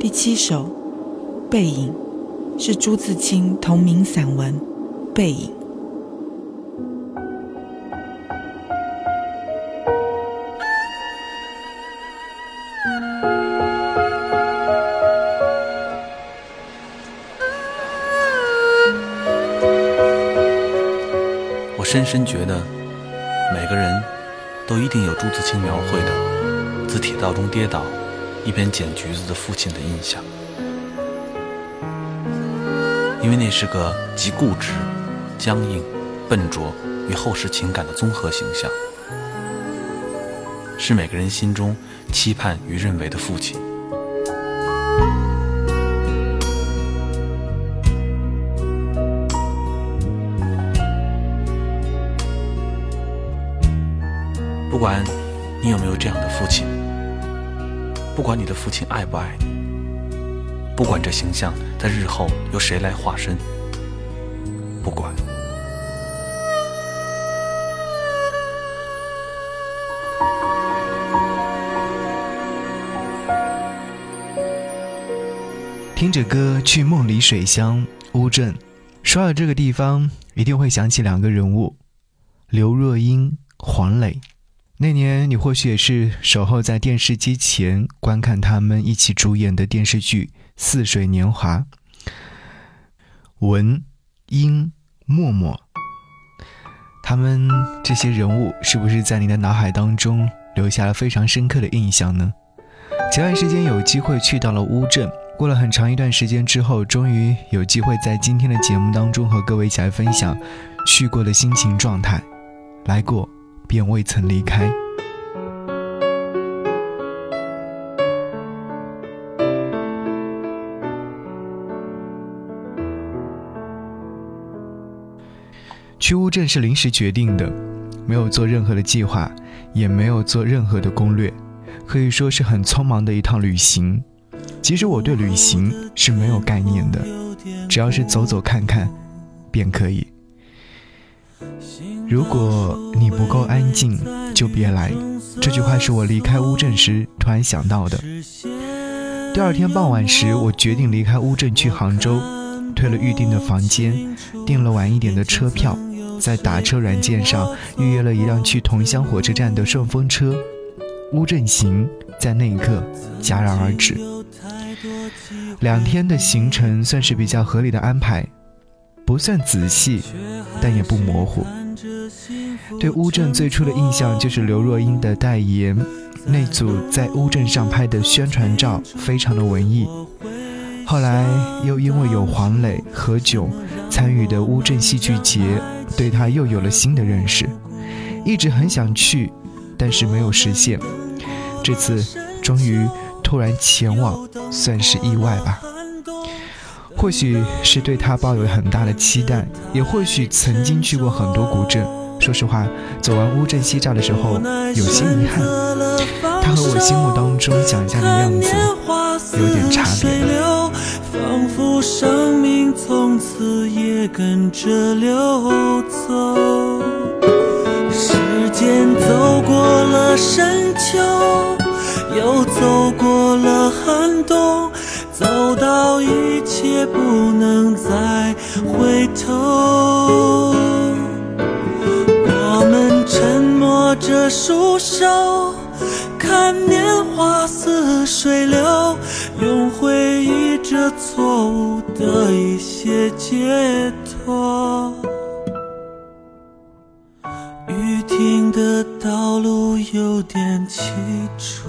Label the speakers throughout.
Speaker 1: 第七首《背影》是朱自清同名散文《背影》。
Speaker 2: 我深深觉得，每个人都一定有朱自清描绘的自铁道中跌倒。一边捡橘子的父亲的印象，因为那是个极固执、僵硬、笨拙与厚实情感的综合形象，是每个人心中期盼与认为的父亲。不管你有没有这样的父亲。不管你的父亲爱不爱你，不管这形象在日后由谁来化身，不管。
Speaker 3: 听着歌去梦里水乡乌镇，说到这个地方，一定会想起两个人物：刘若英、黄磊。那年，你或许也是守候在电视机前观看他们一起主演的电视剧《似水年华》。文、英、默默，他们这些人物是不是在你的脑海当中留下了非常深刻的印象呢？前段时间有机会去到了乌镇，过了很长一段时间之后，终于有机会在今天的节目当中和各位一起来分享去过的心情状态。来过。便未曾离开。去乌镇是临时决定的，没有做任何的计划，也没有做任何的攻略，可以说是很匆忙的一趟旅行。其实我对旅行是没有概念的，只要是走走看看，便可以。如果你不够安静，就别来。这句话是我离开乌镇时突然想到的。第二天傍晚时，我决定离开乌镇去杭州，退了预定的房间，订了晚一点的车票，在打车软件上预约了一辆去桐乡火车站的顺风车。乌镇行在那一刻戛然而止。两天的行程算是比较合理的安排，不算仔细，但也不模糊。对乌镇最初的印象就是刘若英的代言，那组在乌镇上拍的宣传照非常的文艺。后来又因为有黄磊、何炅参与的乌镇戏剧节，对他又有了新的认识。一直很想去，但是没有实现。这次终于突然前往，算是意外吧。或许是对他抱有很大的期待，也或许曾经去过很多古镇。说实话，走完乌镇西栅的时候，有些遗憾。他和我心目当中想象的样子有点差别。仿佛生命从此也跟着流走。时间走过了深秋，又走过了寒冬，一切不能再回头。我们沉默着束手，看年华似水流，用回忆这错误的一些解脱。雨停的道路有点凄楚，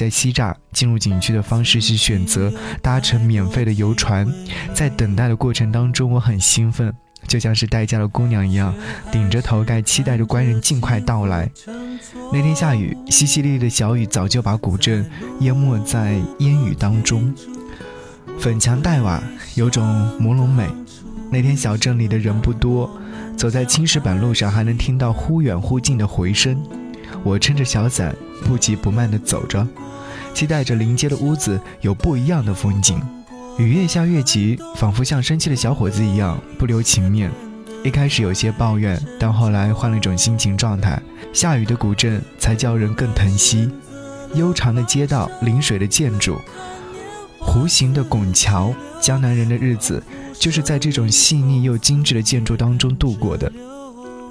Speaker 3: 在西栅，进入景区的方式是选择搭乘免费的游船。在等待的过程当中，我很兴奋，就像是待嫁的姑娘一样，顶着头盖，期待着官人尽快到来。那天下雨，淅淅沥沥的小雨早就把古镇淹没在烟雨当中，粉墙黛瓦，有种朦胧美。那天小镇里的人不多，走在青石板路上，还能听到忽远忽近的回声。我撑着小伞，不急不慢地走着，期待着临街的屋子有不一样的风景。雨越下越急，仿佛像生气的小伙子一样不留情面。一开始有些抱怨，但后来换了一种心情状态。下雨的古镇才叫人更疼惜。悠长的街道，临水的建筑，弧形的拱桥，江南人的日子就是在这种细腻又精致的建筑当中度过的，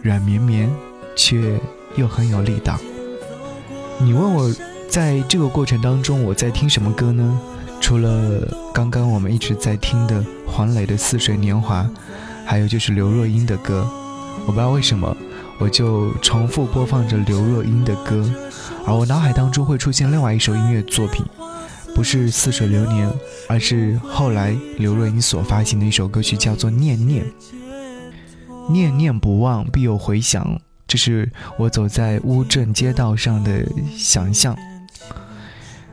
Speaker 3: 软绵绵，却。又很有力道。你问我，在这个过程当中，我在听什么歌呢？除了刚刚我们一直在听的黄磊的《似水年华》，还有就是刘若英的歌。我不知道为什么，我就重复播放着刘若英的歌，而我脑海当中会出现另外一首音乐作品，不是《似水流年》，而是后来刘若英所发行的一首歌曲，叫做《念念》。念念不忘，必有回响。这是我走在乌镇街道上的想象。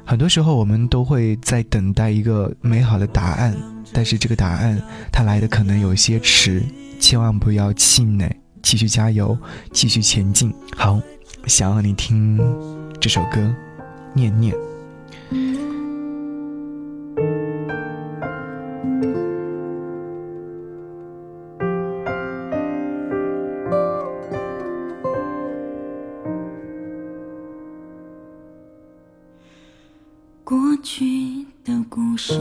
Speaker 3: 很多时候，我们都会在等待一个美好的答案，但是这个答案它来的可能有些迟，千万不要气馁，继续加油，继续前进。好，想要你听这首歌，念念。
Speaker 4: 过去的故事。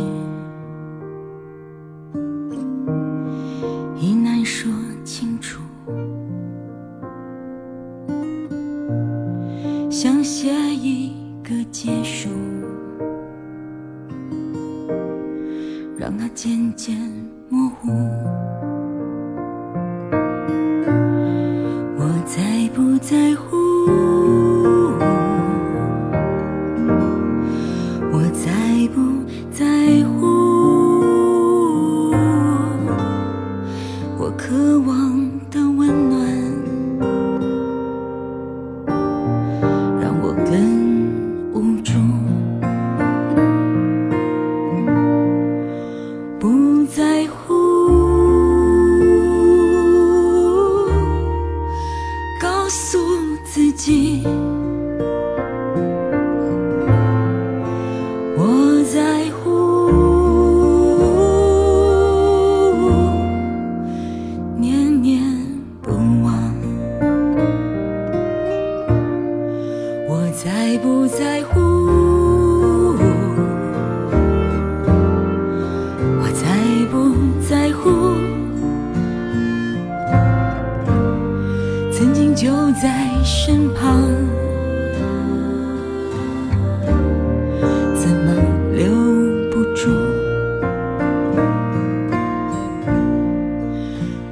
Speaker 4: 不在乎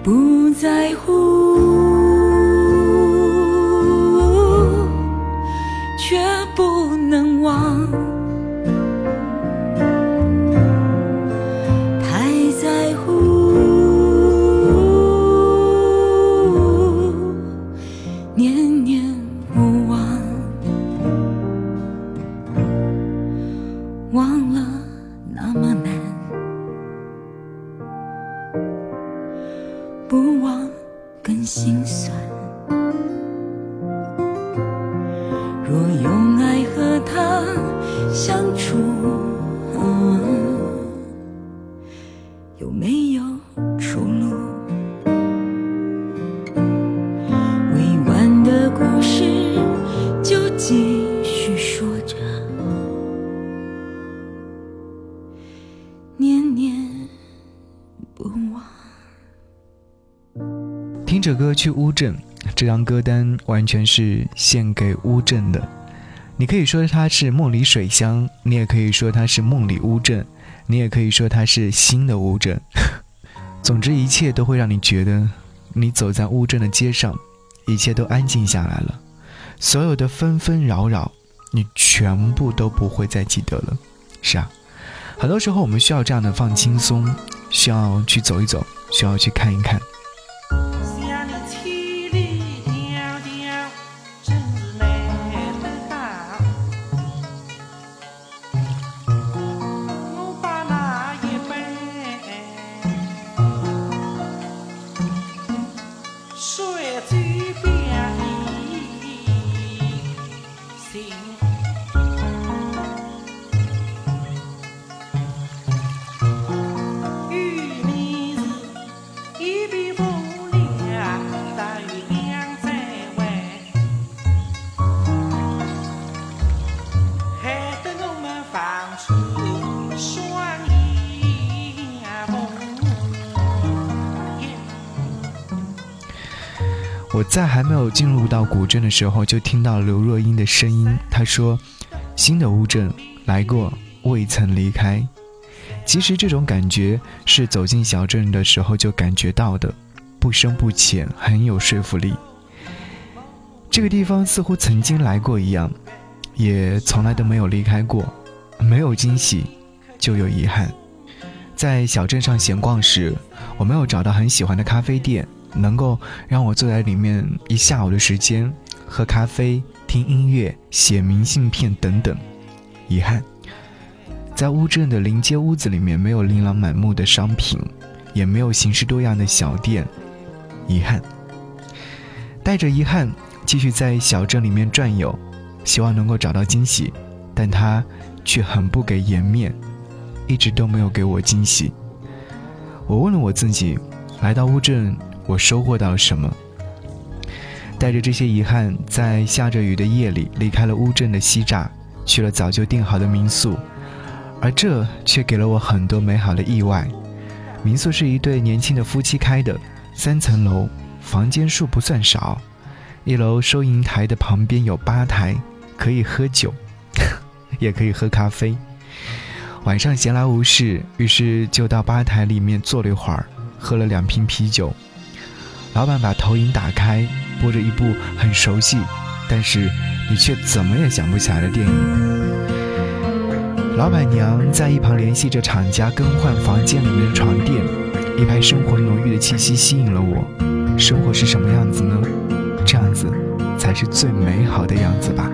Speaker 4: 不在乎。
Speaker 3: 歌去乌镇，这张歌单完全是献给乌镇的。你可以说它是梦里水乡，你也可以说它是梦里乌镇，你也可以说它是新的乌镇。总之，一切都会让你觉得，你走在乌镇的街上，一切都安静下来了。所有的纷纷扰扰，你全部都不会再记得了。是啊，很多时候我们需要这样的放轻松，需要去走一走，需要去看一看。我在还没有进入到古镇的时候，就听到刘若英的声音。她说：“新的乌镇来过，未曾离开。”其实这种感觉是走进小镇的时候就感觉到的，不深不浅，很有说服力。这个地方似乎曾经来过一样，也从来都没有离开过。没有惊喜，就有遗憾。在小镇上闲逛时，我没有找到很喜欢的咖啡店。能够让我坐在里面一下午的时间，喝咖啡、听音乐、写明信片等等。遗憾，在乌镇的临街屋子里面没有琳琅满目的商品，也没有形式多样的小店。遗憾，带着遗憾继续在小镇里面转悠，希望能够找到惊喜，但他却很不给颜面，一直都没有给我惊喜。我问了我自己，来到乌镇。我收获到了什么？带着这些遗憾，在下着雨的夜里，离开了乌镇的西栅，去了早就订好的民宿，而这却给了我很多美好的意外。民宿是一对年轻的夫妻开的，三层楼，房间数不算少。一楼收银台的旁边有吧台，可以喝酒，也可以喝咖啡。晚上闲来无事，于是就到吧台里面坐了一会儿，喝了两瓶啤酒。老板把投影打开，播着一部很熟悉，但是你却怎么也想不起来的电影。老板娘在一旁联系着厂家更换房间里面的床垫，一派生活浓郁的气息吸引了我。生活是什么样子呢？这样子才是最美好的样子吧。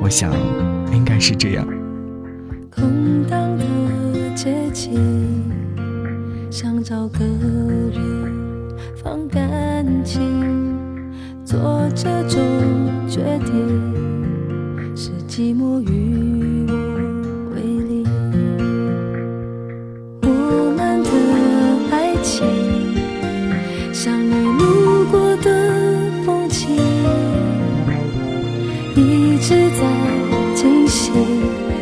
Speaker 3: 我想，应该是这样。
Speaker 5: 空荡的街景，想找个人。放感情，做这种决定，是寂寞与我为邻。我们的爱情，像你路过的风景，一直在进行，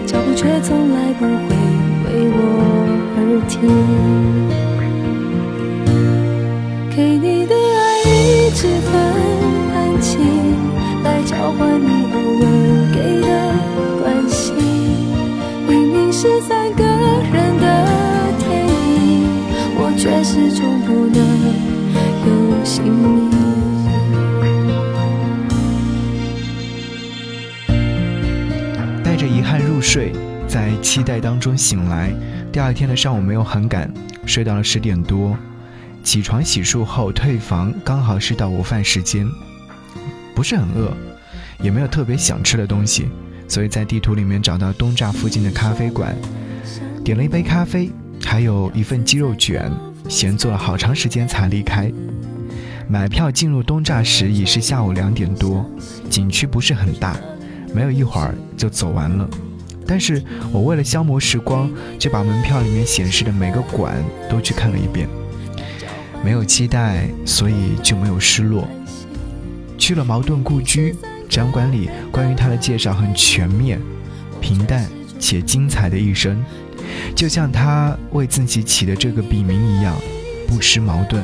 Speaker 5: 脚步却从来不会为我而停。给你的爱一直很安静，来交换你偶尔给的关心。明明是三个人的电影，我却始终不能有姓名。
Speaker 3: 带着遗憾入睡，在期待当中醒来。第二天的上午没有很赶，睡到了十点多。起床洗漱后退房，刚好是到午饭时间，不是很饿，也没有特别想吃的东西，所以在地图里面找到东栅附近的咖啡馆，点了一杯咖啡，还有一份鸡肉卷，闲坐了好长时间才离开。买票进入东栅时已是下午两点多，景区不是很大，没有一会儿就走完了，但是我为了消磨时光，就把门票里面显示的每个馆都去看了一遍。没有期待，所以就没有失落。去了茅盾故居，展馆里关于他的介绍很全面，平淡且精彩的一生，就像他为自己起的这个笔名一样，不失矛盾，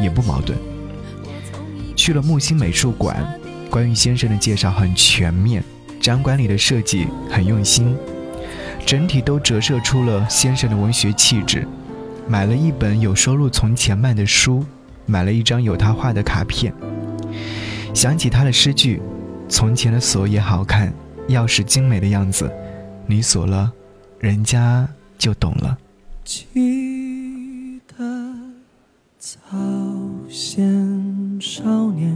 Speaker 3: 也不矛盾。去了木心美术馆，关于先生的介绍很全面，展馆里的设计很用心，整体都折射出了先生的文学气质。买了一本有收录从前慢的书，买了一张有他画的卡片。想起他的诗句：“从前的锁也好看，钥匙精美的样子，你锁了，人家就懂了。
Speaker 6: 记得早先少年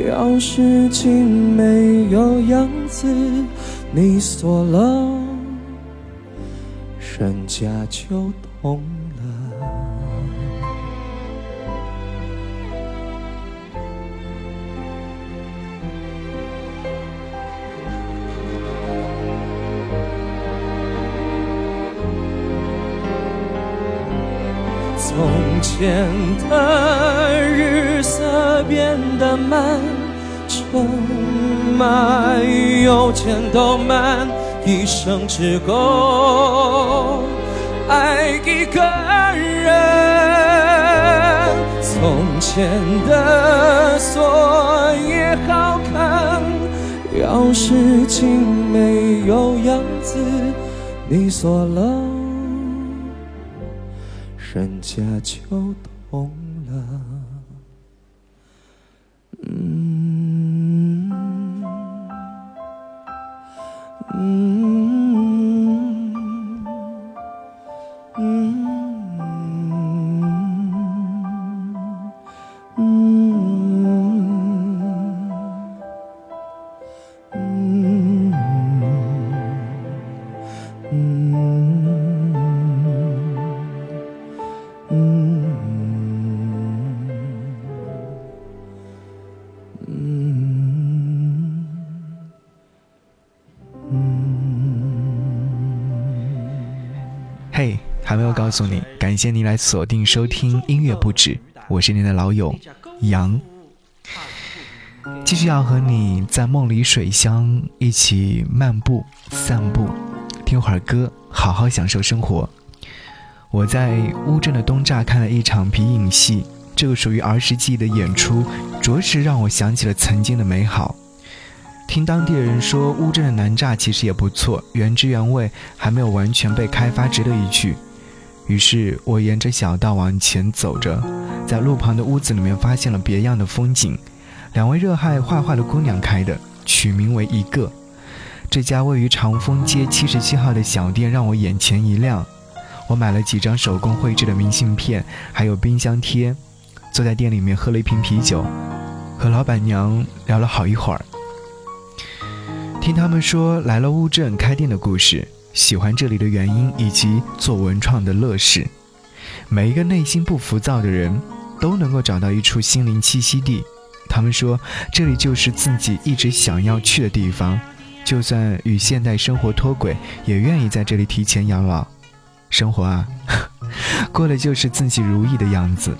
Speaker 6: 钥匙竟没有样子，你锁了，人家就懂。前的日色变得慢，车马邮件都慢，一生只够爱一个人。从前的锁也好看，钥匙竟没有样子，你锁了。人家就懂了。嗯嗯
Speaker 3: 告诉你，感谢您来锁定收听音乐不止，我是您的老友杨。继续要和你在梦里水乡一起漫步、散步，听会儿歌，好好享受生活。我在乌镇的东栅看了一场皮影戏，这个属于儿时记忆的演出，着实让我想起了曾经的美好。听当地人说，乌镇的南栅其实也不错，原汁原味，还没有完全被开发，值得一去。于是我沿着小道往前走着，在路旁的屋子里面发现了别样的风景。两位热爱画画的姑娘开的，取名为一个。这家位于长风街七十七号的小店让我眼前一亮。我买了几张手工绘制的明信片，还有冰箱贴。坐在店里面喝了一瓶啤酒，和老板娘聊了好一会儿。听他们说来了乌镇开店的故事，喜欢这里的原因以及做文创的乐事。每一个内心不浮躁的人，都能够找到一处心灵栖息地。他们说这里就是自己一直想要去的地方，就算与现代生活脱轨，也愿意在这里提前养老。生活啊，过的就是自己如意的样子。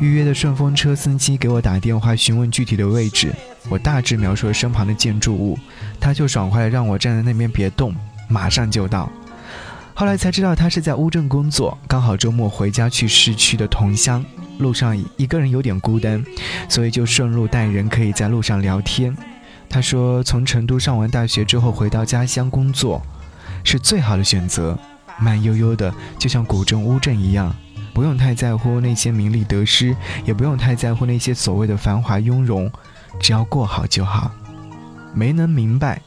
Speaker 3: 预约的顺风车司机给我打电话询问具体的位置，我大致描述了身旁的建筑物，他就爽快的让我站在那边别动，马上就到。后来才知道他是在乌镇工作，刚好周末回家去市区的同乡，路上一个人有点孤单，所以就顺路带人可以在路上聊天。他说从成都上完大学之后回到家乡工作，是最好的选择，慢悠悠的，就像古镇乌镇一样。不用太在乎那些名利得失，也不用太在乎那些所谓的繁华雍容，只要过好就好。没能明白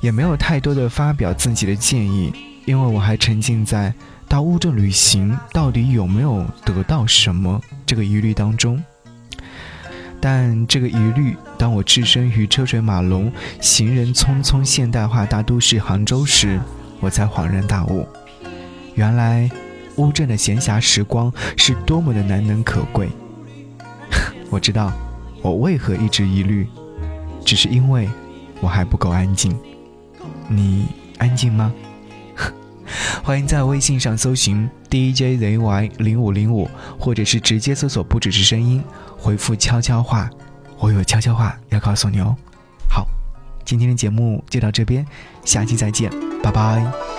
Speaker 3: 也没有太多的发表自己的建议因为我还沉浸在到乌镇旅行到底有没有得到什么这个疑虑当中。但这个疑虑当我置身于车水马龙行人匆匆现代化大都市杭州时我才恍然大悟原来乌镇的闲暇时光是多么的难能可贵。我知道我为何一直疑虑，只是因为我还不够安静。你安静吗？欢迎在微信上搜寻 DJZY 零五零五，或者是直接搜索“不只是声音”，回复“悄悄话”，我有悄悄话要告诉你哦。好，今天的节目就到这边，下期再见，拜拜。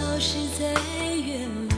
Speaker 5: 消失在远方。